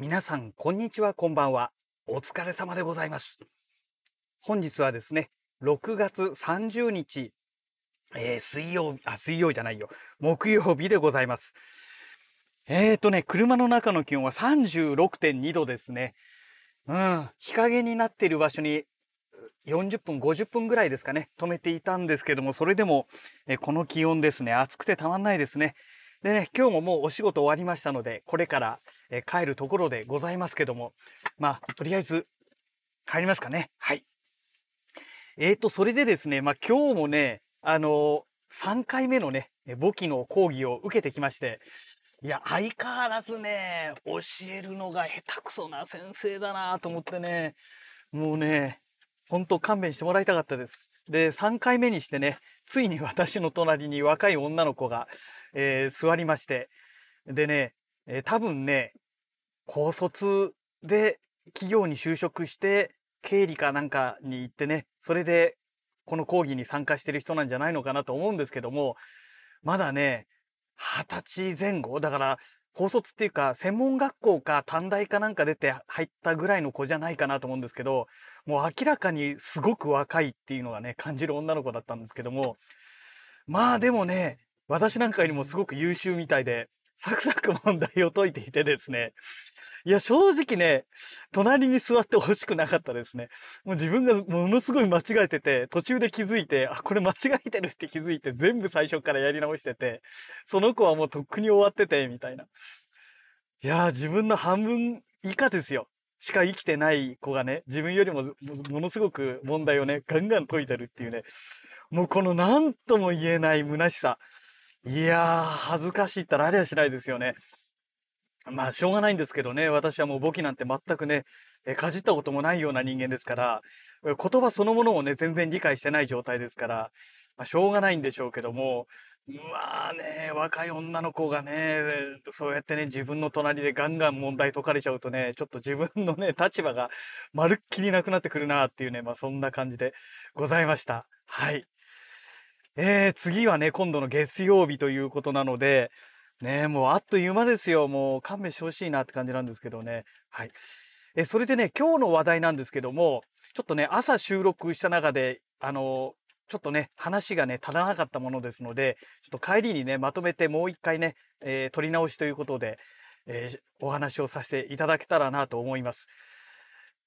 皆さん、こんにちは、こんばんは。お疲れ様でございます。本日はですね、6月30日、えー、水曜日、あ、水曜じゃないよ。木曜日でございます。えーとね、車の中の気温は36.2度ですね。うん、日陰になっている場所に40分、50分ぐらいですかね、止めていたんですけども、それでも、えこの気温ですね、暑くてたまんないですね。でね、今日ももうお仕事終わりましたので、これから、え帰るところでございますけども、まあ、とりあえず、帰りますかね。はい。えーと、それでですね、まあ今日もね、あのー、3回目のね、簿記の講義を受けてきまして、いや、相変わらずね、教えるのが下手くそな先生だなと思ってね、もうね、ほんと勘弁してもらいたかったです。で、3回目にしてね、ついに私の隣に若い女の子が、えー、座りまして、でね、えー、多分ね、高卒で企業に就職して、経理かなんかに行ってね、それでこの講義に参加してる人なんじゃないのかなと思うんですけども、まだね、二十歳前後だから、高卒っていうか、専門学校か短大かなんか出て入ったぐらいの子じゃないかなと思うんですけど、もう明らかにすごく若いっていうのがね、感じる女の子だったんですけども、まあでもね、私なんかよりもすごく優秀みたいで、サクサク問題を解いていてですね。いや、正直ね、隣に座ってほしくなかったですね。もう自分がものすごい間違えてて、途中で気づいて、あ、これ間違えてるって気づいて、全部最初からやり直してて、その子はもうとっくに終わってて、みたいな。いや、自分の半分以下ですよ。しか生きてない子がね、自分よりもものすごく問題をね、ガンガン解いてるっていうね、もうこの何とも言えない虚しさ。いやー、恥ずかしいったらありゃしないですよね。まあ、しょうがないんですけどね、私はもう簿記なんて全くね、えかじったこともないような人間ですから、言葉そのものをね、全然理解してない状態ですから、まあ、しょうがないんでしょうけども、まあね、若い女の子がね、そうやってね、自分の隣でガンガン問題解かれちゃうとね、ちょっと自分のね、立場がまるっきりなくなってくるなっていうね、まあそんな感じでございました。はい。えー、次はね、今度の月曜日ということなので、ね、もうあっという間ですよ。もう勘弁してほしいなって感じなんですけどね。はい。え、それでね、今日の話題なんですけども、ちょっとね、朝収録した中で、あの、ちょっとね、話がね、足らなかったものですので、ちょっと帰りにね、まとめてもう一回ね、えー、取り直しということで、えー、お話をさせていただけたらなと思います。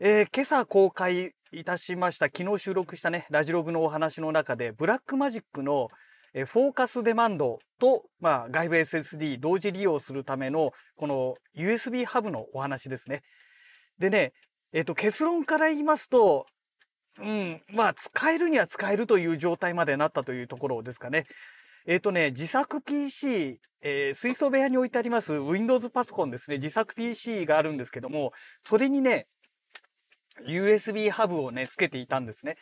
えー、今朝公開いたしました、昨日収録したね、ラジログのお話の中で、ブラックマジックのえフォーカスデマンドと、まあ、外部 SSD 同時利用するための、この USB ハブのお話ですね。でね、えっ、と、結論から言いますと、うん、まあ、使えるには使えるという状態までなったというところですかね。えっ、とね、自作 PC、えー、水槽部屋に置いてあります Windows パソコンですね、自作 PC があるんですけども、それにね、USB ハブをね、つけていたんですね。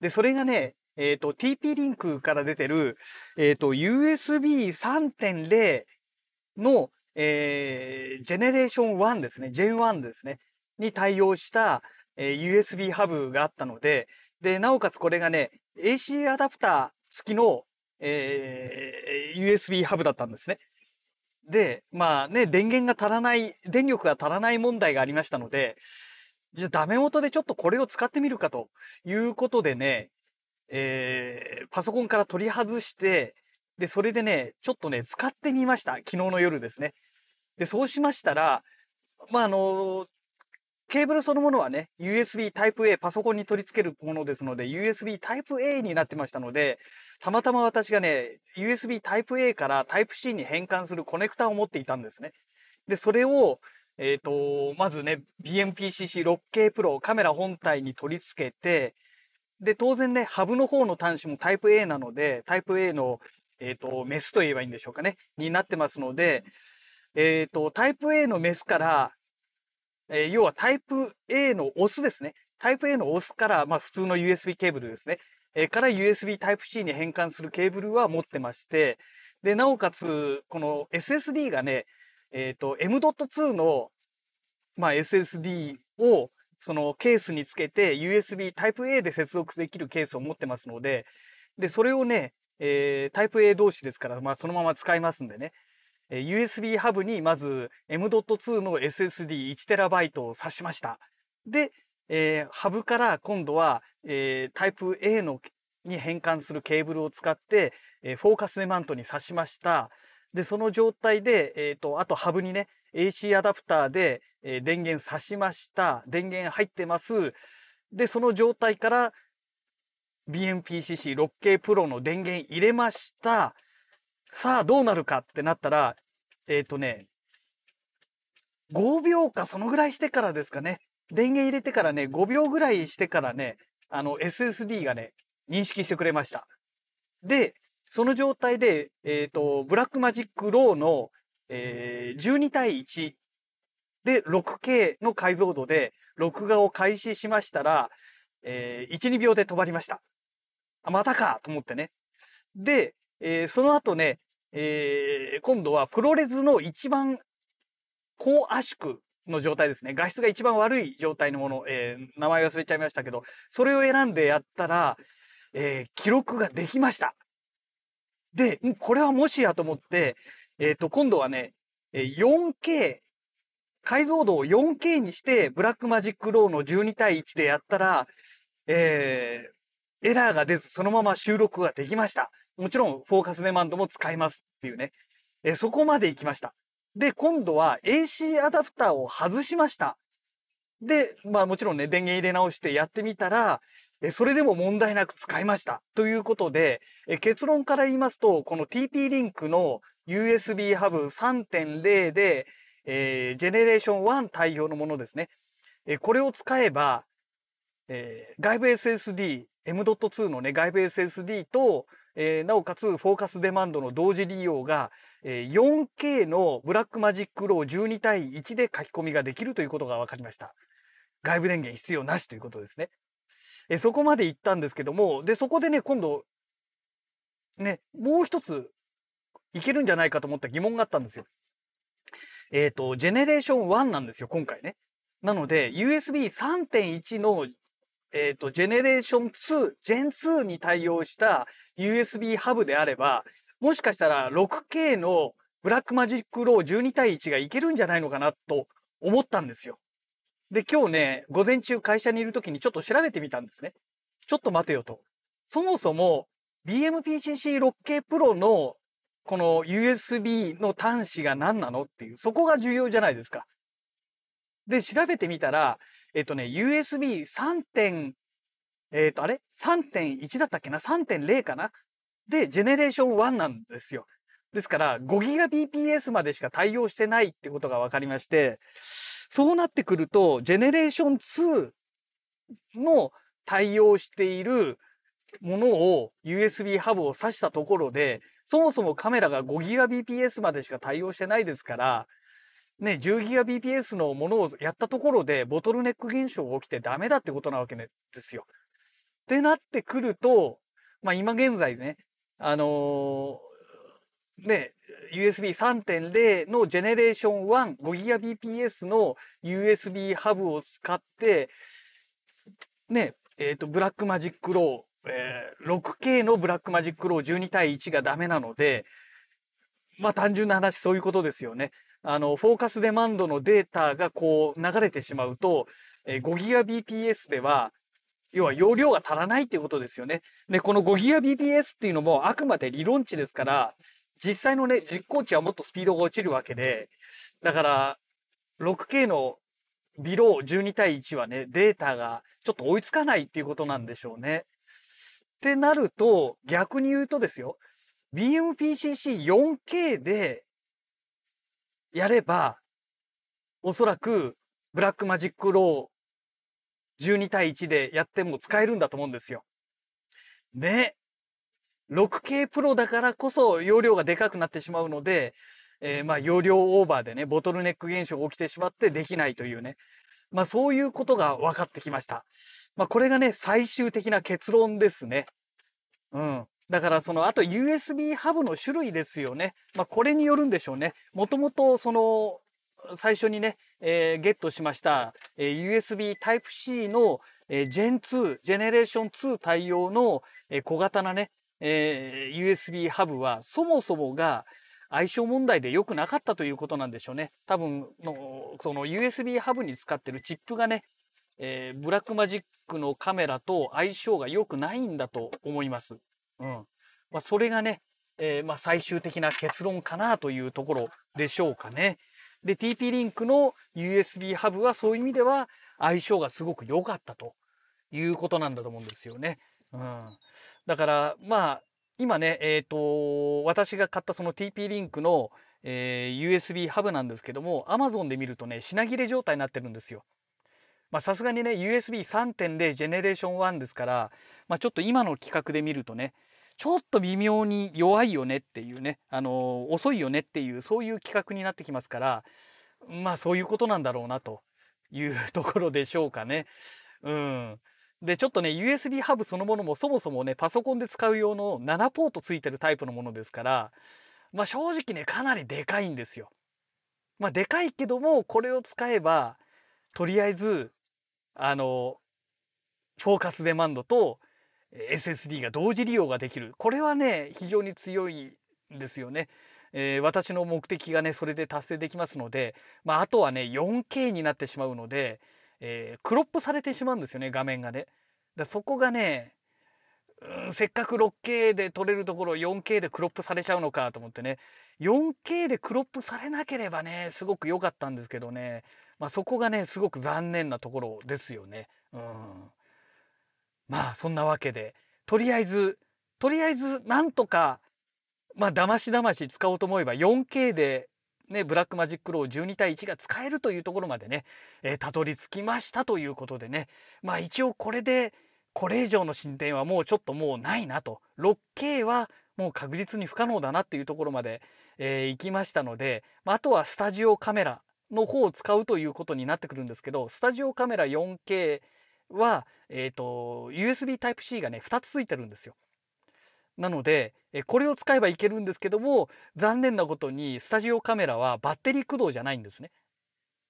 で、それがね、えっ、ー、と、TP リンクから出てる、えっ、ー、と、USB3.0 の、えー、ジェネレーション1ですね、Gen1 ですね、に対応した、えー、USB ハブがあったので、で、なおかつこれがね、AC アダプター付きの、えー、USB ハブだったんですね。で、まあね、電源が足らない、電力が足らない問題がありましたので、じゃあダメ元でちょっとこれを使ってみるかということでね、えー、パソコンから取り外して、で、それでね、ちょっとね、使ってみました。昨日の夜ですね。で、そうしましたら、まあ、あのケーブルそのものはね、USB Type A、パソコンに取り付けるものですので、USB Type A になってましたので、たまたま私がね、USB Type A から Type C に変換するコネクタを持っていたんですね。で、それを、えっ、ー、と、まずね、BMPCC6K Pro カメラ本体に取り付けて、で、当然ね、ハブの方の端子もタイプ A なので、タイプ A の、えっ、ー、と、メスと言えばいいんでしょうかね、になってますので、えっ、ー、と、タイプ A のメスから、え、要はタイプ A のオスですね。タイプ A のオスから、まあ普通の USB ケーブルですね。え、から USB Type-C に変換するケーブルは持ってまして、で、なおかつ、この SSD がね、えっ、ー、と、M.2 の、まあ SSD を、そのケースにつけて USB Type-A で接続できるケースを持ってますので、で、それをね、えー、Type-A 同士ですから、まあそのまま使いますんでね。えー USB ハブにまず M.2 の SSD1TB を挿しました。で、えーハブから今度は、えータイプ A のに変換するケーブルを使って、えーフォーカスネマントに挿しました。で、その状態で、えっ、と、あとハブにね、AC アダプターで、えー電源挿しました。電源入ってます。で、その状態から BMPCC6K Pro の電源入れました。さあ、どうなるかってなったら、えっ、とね、5秒かそのぐらいしてからですかね。電源入れてからね、5秒ぐらいしてからね、あの SSD がね、認識してくれました。で、その状態で、えっ、と、 Blackmagic RAW の、えー12対1で 6K の解像度で録画を開始しましたら、えー1、2秒で止まりました。あ、またかと思ってね。で、えーその後ね、えー今度はプロレスの一番高圧縮の状態ですね。画質が一番悪い状態のもの、えー名前忘れちゃいましたけど、それを選んでやったら、えー記録ができました。で、これはもしやと思って、えっ、と、今度はね、4K、解像度を 4K にして、 Blackmagic RAW の12対1でやったら、えーエラーが出ず、そのまま収録ができました。もちろん、フォーカスデマンドも使えますっていうね。えーそこまで行きました。で、今度は AC アダプターを外しました。で、まあもちろんね、電源入れ直してやってみたら、それでも問題なく使いました。ということで、結論から言いますと、この TP リンクの USB ハブ3.0で、えージェネレーション1対応のものですね。えこれを使えば、えー外部 SSD、M.2 のね、外部 SSD と、えーなおかつフォーカスデマンドの同時利用が、えー 4K の Blackmagic RAW 12対1で書き込みができるということが分かりました。外部電源必要なしということですね。えそこまで行ったんですけども、で、そこでね、今度、ね、もう一ついけるんじゃないかと思った疑問があったんですよ。えっ、と、ジェネレーション1なんですよ、今回ね。なので、USB3.1 の、えっ、と、ジェネレーション2、Gen 2に対応した USB ハブであれば、もしかしたら 6K の Blackmagic RAW 12対1がいけるんじゃないのかなと思ったんですよ。で、今日ね、午前中会社にいる時にちょっと調べてみたんですね。ちょっと待てよと。そもそも BMPCC6K Pro のこの USB の端子が何なのっていう、そこが重要じゃないですか。で、調べてみたら、えっとね、USB3. えっと、あれ ?3.1 だったっけな ?3.0 かな？で、ジェネレーション1なんですよ。ですから、5GBps までしか対応してないってことが分かりまして、そうなってくると、ジェネレーション2の対応しているものを USB ハブを挿したところで、そもそもカメラが 5GBps までしか対応してないですから、ね、10GBps のものをやったところでボトルネック現象が起きてダメだってことなわけですよ。ってなってくると、まあ今現在ね、あのーね、USB3.0 のジェネレーション 1,5GBps の USB ハブを使って、ね、えっ、と、 Blackmagic RAW、えー 6K の Blackmagic RAW 12対1がダメなので、まあ単純な話そういうことですよね。あの、フォーカスデマンドのデータがこう流れてしまうと、えー 5GBps では、要は容量が足らないっていうことですよね。で、この 5GBps っていうのもあくまで理論値ですから、実際のね、実行値はもっとスピードが落ちるわけで、だから、6K のビロー12対1はね、データがちょっと追いつかないっていうことなんでしょうね。ってなると、逆に言うとですよ、BMPCC4K でやれば、おそらく Blackmagic RAW 12対1でやっても使えるんだと思うんですよ。ね。6K プロだからこそ容量がでかくなってしまうので、えーまあ容量オーバーでね、ボトルネック現象が起きてしまってできないというね。まあそういうことが分かってきました。まあこれがね、最終的な結論ですね。うん。だからその、あと USB ハブの種類ですよね。まあこれによるんでしょうね。もともとその、最初にね、えーゲットしました、えー USB Type-C の、えー Gen 2、ジェネレーション2対応の、えー小型なね、えー USB ハブはそもそもが相性問題で良くなかったということなんでしょうね。多分のその USB ハブに使ってるチップがね、えー、ブラックマジックのカメラと相性が良くないんだと思います。うん。まあ、それがね、えー、まあ、最終的な結論かなというところでしょうかね。で、TP リンクの USB ハブはそういう意味では相性がすごく良かったということなんだと思うんですよね。うん。だから、まあ、今ね、えっ、ー、と、私が買ったその TP リンクの、えー、USB ハブなんですけども、Amazon で見るとね、品切れ状態になってるんですよ。まさすがにね USB3.0 ジェネレーション1ですから、まあ、ちょっと今の規格で見るとねちょっと微妙に弱いよねっていうね、あのー、遅いよねっていうそういう規格になってきますからまあそういうことなんだろうなというところでしょうかね。うん、でちょっとね USB ハブそのものもそもそもねパソコンで使う用の7ポートついてるタイプのものですからまあ正直ねかなりでかいんですよ。まあでかいけどもこれを使えばとりあえずあのフォーカスデマンドと SSD が同時利用ができるこれはね非常に強いんですよね。えー、私の目的がねそれで達成できますので、まあ、あとはね 4K になってしまうので、えー、クロップされてしまうんですよね画面がね。だそこがねうんせっかく 6K で撮れるところ 4K でクロップされちゃうのかと思ってね 4K でクロップされなければねすごく良かったんですけどねまあ、そこがねすごく残念なところですよね。うん、まあそんなわけでとりあえずとりあえずなんとかまあだましだまし使おうと思えば 4K でね、 Blackmagic RAW 12対1が使えるというところまでね、えー、たどり着きましたということでねまあ一応これでこれ以上の進展はもうちょっともうないなと 6K はもう確実に不可能だなっていうところまで、えー、行きましたので、まあ、とはスタジオカメラの方を使うということになってくるんですけどスタジオカメラ 4K は、えーと、USB Type-C がね2つついてるんですよ。なのでこれを使えばいけるんですけども残念なことにスタジオカメラはバッテリー駆動じゃないんですね。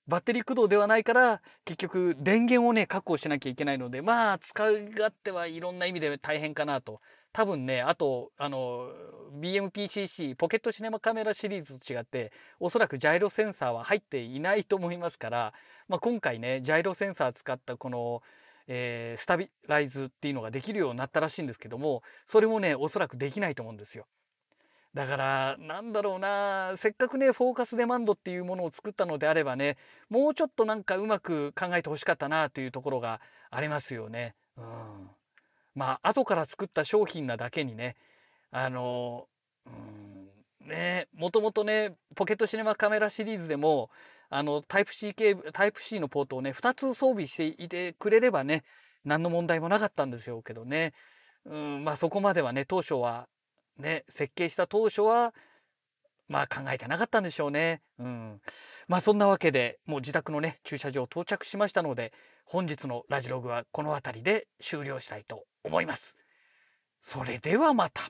バッテリー駆動ではないから結局電源をね確保しなきゃいけないのでまあ使い勝手はいろんな意味で大変かなと多分ねあとあの BMPCC ポケットシネマカメラシリーズと違っておそらくジャイロセンサーは入っていないと思いますから、まあ、今回ねジャイロセンサー使ったこの、えー、スタビライズっていうのができるようになったらしいんですけどもそれもねおそらくできないと思うんですよ。だからなんだろうなせっかくねフォーカスデマンドっていうものを作ったのであればねもうちょっとなんかうまく考えてほしかったなというところがありますよね。うんまあ後から作った商品なだけにねあのうんねもともとねポケットシネマカメラシリーズでもあのタイプ C ケタイプ C のポートをね2つ装備していてくれればね何の問題もなかったんでしょうけどねうんまあそこまではね当初はね設計した当初はまあ考えてなかったんでしょうね。うん。まあそんなわけでもう自宅のね駐車場到着しましたので本日のラジログはこの辺りで終了したいと思います。それではまた。